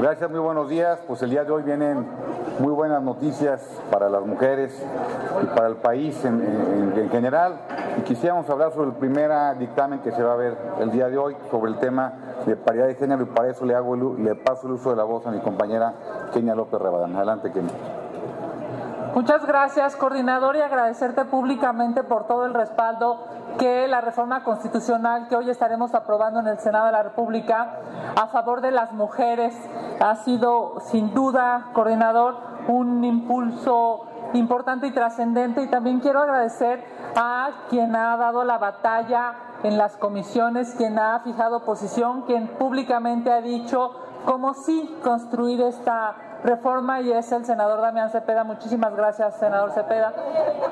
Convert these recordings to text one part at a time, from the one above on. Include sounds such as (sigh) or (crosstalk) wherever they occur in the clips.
Gracias, muy buenos días. Pues el día de hoy vienen muy buenas noticias para las mujeres y para el país en, general. Y quisiéramos hablar sobre el primer dictamen que se va a ver el día de hoy sobre el tema de paridad de género y para eso le, hago le paso el uso de la voz a mi compañera Kenia López Rabadán. Adelante, Kenia. Muchas gracias, coordinador, y agradecerte públicamente por todo el respaldo que la reforma constitucional que hoy estaremos aprobando en el Senado de la República a favor de las mujeres ha sido, sin duda, coordinador, un impulso importante y trascendente. Y también quiero agradecer a quien ha dado la batalla en las comisiones, quien ha fijado posición, quien públicamente ha dicho cómo sí construir esta reforma y es el senador Damián Cepeda. Muchísimas gracias, senador Cepeda.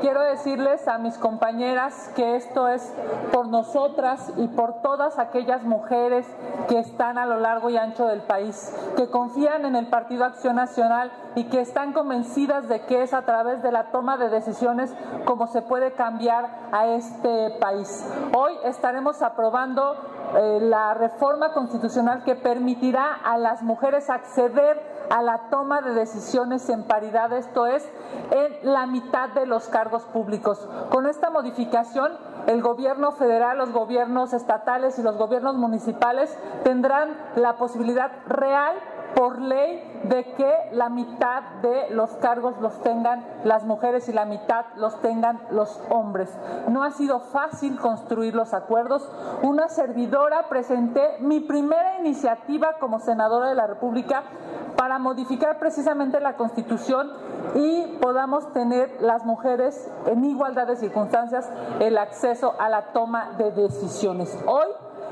Quiero decirles a mis compañeras que esto es por nosotras y por todas aquellas mujeres que están a lo largo y ancho del país, que confían en el Partido Acción Nacional y que están convencidas de que es a través de la toma de decisiones como se puede cambiar a este país. Hoy estaremos aprobando eh, la reforma constitucional que permitirá a las mujeres acceder a la toma de decisiones en paridad, esto es, en la mitad de los cargos públicos. Con esta modificación, el gobierno federal, los gobiernos estatales y los gobiernos municipales tendrán la posibilidad real por ley de que la mitad de los cargos los tengan las mujeres y la mitad los tengan los hombres. No ha sido fácil construir los acuerdos. Una servidora presenté mi primera iniciativa como senadora de la República para modificar precisamente la Constitución y podamos tener las mujeres en igualdad de circunstancias el acceso a la toma de decisiones. Hoy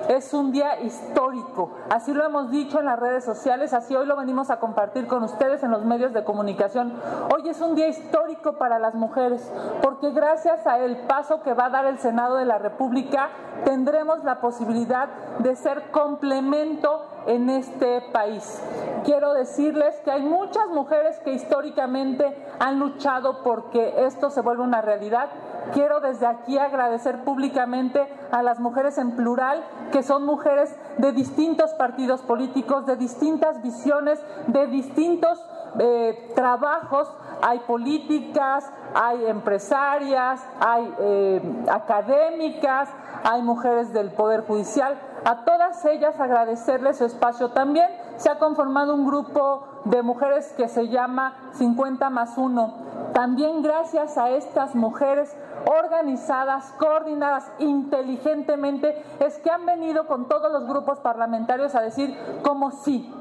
es un día histórico, así lo hemos dicho en las redes sociales, así hoy lo venimos a compartir con ustedes en los medios de comunicación. Hoy es un día histórico para las mujeres, porque gracias a el paso que va a dar el Senado de la República, tendremos la posibilidad de ser complemento en este país. Quiero decirles que hay muchas mujeres que históricamente han luchado porque esto se vuelva una realidad. Quiero desde aquí agradecer públicamente a las mujeres en plural, que son mujeres de distintos partidos políticos, de distintas visiones, de distintos eh, trabajos, hay políticas, hay empresarias, hay eh, académicas, hay mujeres del Poder Judicial. A todas ellas agradecerles su espacio. También se ha conformado un grupo de mujeres que se llama 50 más 1. También gracias a estas mujeres organizadas, coordinadas inteligentemente, es que han venido con todos los grupos parlamentarios a decir cómo sí.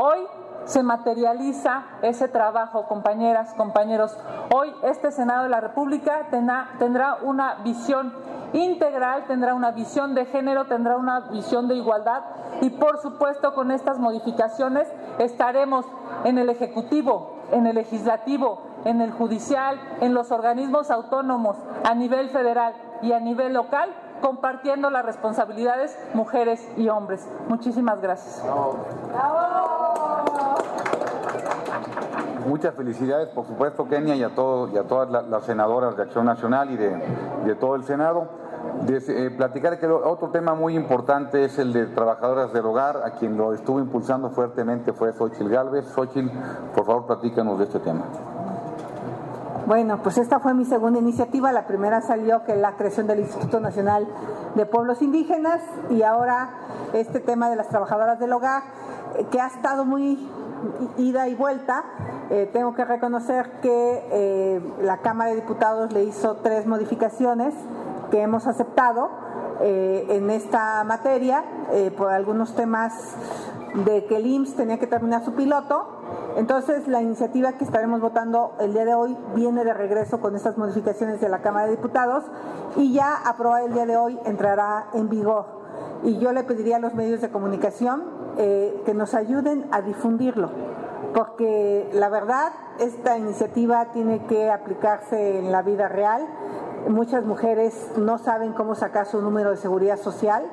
Hoy se materializa ese trabajo, compañeras, compañeros. Hoy este Senado de la República tendrá, una visión integral, tendrá una visión de género, tendrá una visión de igualdad y por supuesto con estas modificaciones estaremos en el Ejecutivo, en el Legislativo, en el Judicial, en los organismos autónomos a nivel federal y a nivel local compartiendo las responsabilidades mujeres y hombres. Muchísimas gracias. Muchas felicidades, por supuesto, Kenia, y a, todos, y a todas las, senadoras de Acción Nacional y de, de todo el Senado. Eh, platicar que otro tema muy importante es el de trabajadoras del hogar, a quien lo estuvo impulsando fuertemente fue Xochil Gálvez. Xochil, por favor, platícanos de este tema. Bueno, pues esta fue mi segunda iniciativa. La primera salió que la creación del Instituto Nacional de Pueblos Indígenas y ahora este tema de las trabajadoras del hogar, eh, que ha estado muy ida y vuelta. Eh, tengo que reconocer que eh, la Cámara de Diputados le hizo tres modificaciones que hemos aceptado en esta materia por algunos temas de que el IMSS tenía que terminar su piloto. Entonces, la iniciativa que estaremos votando el día de hoy viene de regreso con estas modificaciones de la Cámara de Diputados y ya aprobada el día de hoy entrará en vigor. Y yo le pediría a los medios de comunicación eh, que nos ayuden a difundirlo, porque la verdad, esta iniciativa tiene que aplicarse en la vida real. Muchas mujeres no saben cómo sacar su número de seguridad social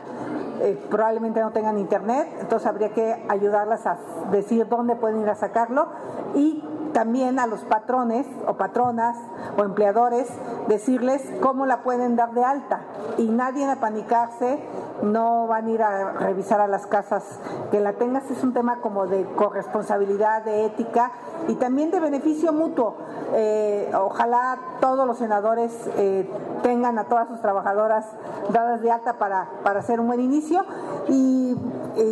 eh, probablemente no tengan internet, entonces habría que ayudarlas a decir dónde pueden ir a sacarlo y también a los patrones o patronas o empleadores decirles cómo la pueden dar de alta y nadie a panicarse no van a ir a revisar a las casas que la tengas, es un tema como de corresponsabilidad, de ética y también de beneficio mutuo. Eh, ojalá todos los senadores eh, tengan a todas sus trabajadoras dadas de alta para, para hacer un buen inicio y,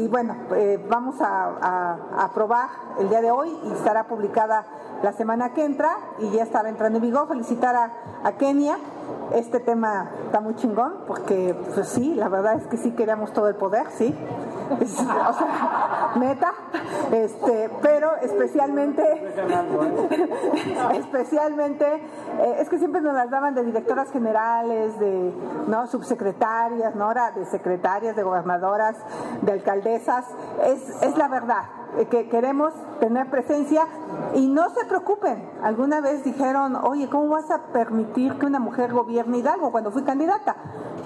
bueno, eh, vamos a, aprobar el día de hoy y estará publicada la semana que entra y ya estará entrando en vigor. Felicitar a Kenia. Este tema está muy chingón porque, pues sí, la verdad es que sí queríamos todo el poder, sí. O sea, (laughs) neta. Este, pero especialmente, especialmente, eh, es que siempre nos las daban de directoras generales, de no subsecretarias, no de secretarias, de gobernadoras, de alcaldesas. Es, es la verdad. Eh, que queremos tener presencia y no se preocupen. Alguna vez dijeron, oye, ¿cómo vas a permitir que una mujer gobierne Hidalgo cuando fui candidata?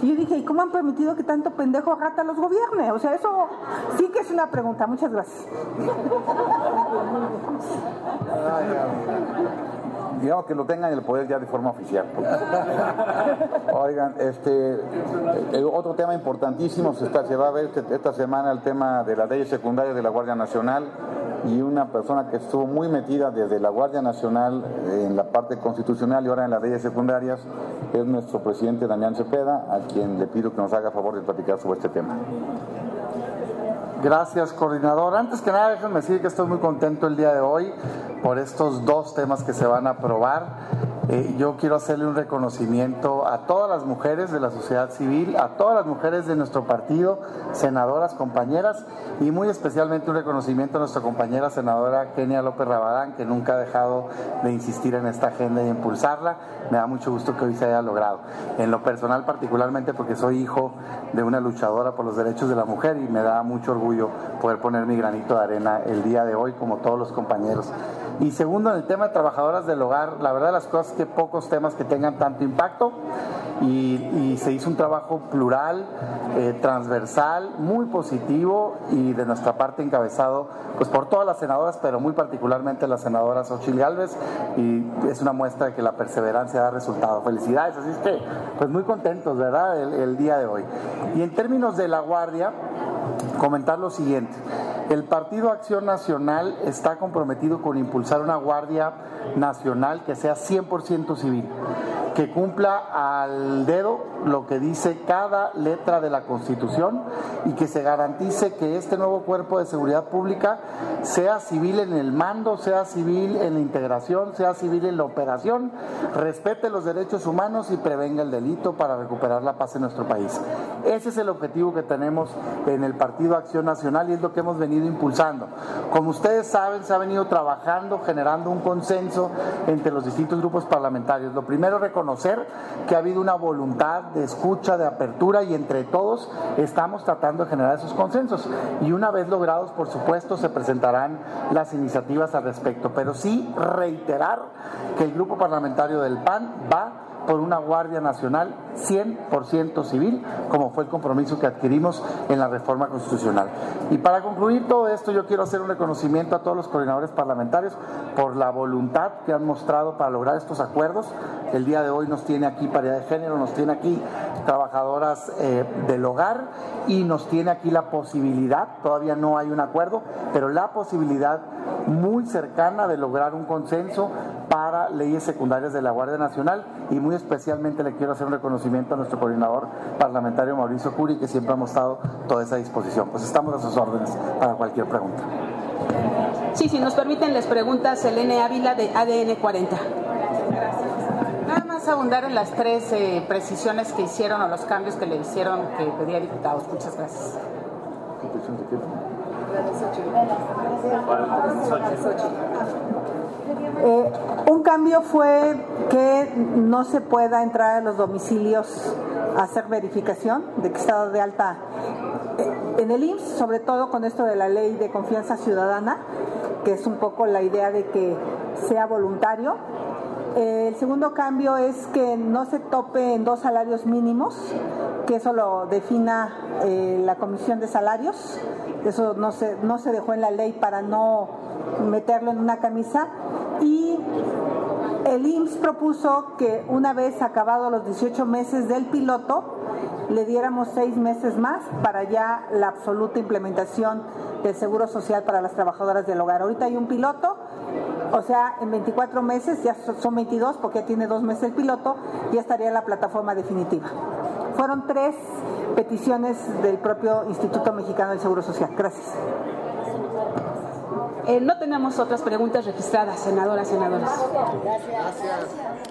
Y yo dije, ¿y cómo han permitido que tanto pendejo rata los gobierne? O sea, eso sí que es una pregunta. Muchas gracias digamos que lo tengan en el poder ya de forma oficial. (laughs) Oigan, este, eh, otro tema importantísimo se, está, se va a ver este, esta semana el tema de las leyes secundarias de la Guardia Nacional y una persona que estuvo muy metida desde la Guardia Nacional en la parte constitucional y ahora en las leyes secundarias es nuestro presidente Damián Cepeda, a quien le pido que nos haga favor de platicar sobre este tema. Gracias, coordinador. Antes que nada, déjenme decir que estoy muy contento el día de hoy por estos dos temas que se van a aprobar. Eh, yo quiero hacerle un reconocimiento a todas las mujeres de la sociedad civil, a todas las mujeres de nuestro partido, senadoras, compañeras, y muy especialmente un reconocimiento a nuestra compañera senadora Kenia López Rabadán, que nunca ha dejado de insistir en esta agenda y impulsarla. Me da mucho gusto que hoy se haya logrado. En lo personal, particularmente porque soy hijo de una luchadora por los derechos de la mujer y me da mucho orgullo poder poner mi granito de arena el día de hoy, como todos los compañeros. Y segundo, en el tema de trabajadoras del hogar, la verdad las cosas que pocos temas que tengan tanto impacto y, se hizo un trabajo plural, eh, transversal, muy positivo y de nuestra parte encabezado pues por todas las senadoras, pero muy particularmente las senadoras Ochil Gálvez y es una muestra de que la perseverancia da resultado. Felicidades, así es que pues muy contentos, ¿verdad? el día de hoy. Y en términos de la guardia, comentar lo siguiente. El Partido Acción Nacional está comprometido con impulsar una Guardia Nacional que sea 100% civil que cumpla al dedo lo que dice cada letra de la Constitución y que se garantice que este nuevo cuerpo de seguridad pública sea civil en el mando, sea civil en la integración, sea civil en la operación, respete los derechos humanos y prevenga el delito para recuperar la paz en nuestro país. Ese es el objetivo que tenemos en el Partido Acción Nacional y es lo que hemos venido impulsando. Como ustedes saben, se ha venido trabajando, generando un consenso entre los distintos grupos parlamentarios. Lo primero, conocer que ha habido una voluntad de escucha, de apertura y entre todos estamos tratando de generar esos consensos. Y una vez logrados, por supuesto, se presentarán las iniciativas al respecto. Pero sí reiterar que el grupo parlamentario del PAN va por una Guardia Nacional 100% civil, como fue el compromiso que adquirimos en la reforma constitucional. Y para concluir todo esto, yo quiero hacer un reconocimiento a todos los coordinadores parlamentarios por la voluntad que han mostrado para lograr estos acuerdos. El día de hoy nos tiene aquí paridad de género, nos tiene aquí trabajadoras eh, del hogar y nos tiene aquí la posibilidad, todavía no hay un acuerdo, pero la posibilidad muy cercana de lograr un consenso para leyes secundarias de la Guardia Nacional y muy especialmente le quiero hacer un reconocimiento a nuestro coordinador parlamentario Mauricio Curi que siempre ha mostrado toda esa disposición. Pues estamos a sus órdenes para cualquier pregunta. Sí, si nos permiten les preguntas Selene Ávila de ADN 40. Nada más abundar en las tres eh, precisiones que hicieron o los cambios que le hicieron que pedía diputados. Muchas gracias. Eh, un cambio fue que no se pueda entrar a los domicilios a hacer verificación de que está de alta eh, en el IMSS, sobre todo con esto de la ley de confianza ciudadana, que es un poco la idea de que sea voluntario. Eh, el segundo cambio es que no se tope en dos salarios mínimos, que eso lo defina la Comisión de Salarios. Eso no se, no se dejó en la ley para no meterlo en una camisa y el IMSS propuso que una vez acabados los 18 meses del piloto, le diéramos seis meses más para ya la absoluta implementación del Seguro Social para las trabajadoras del hogar. Ahorita hay un piloto, o sea, en 24 meses, ya son 22 porque ya tiene dos meses el piloto, ya estaría la plataforma definitiva. Fueron tres peticiones del propio Instituto Mexicano del Seguro Social. Gracias. Eh, no tenemos otras preguntas registradas, senadoras, senadores. Gracias.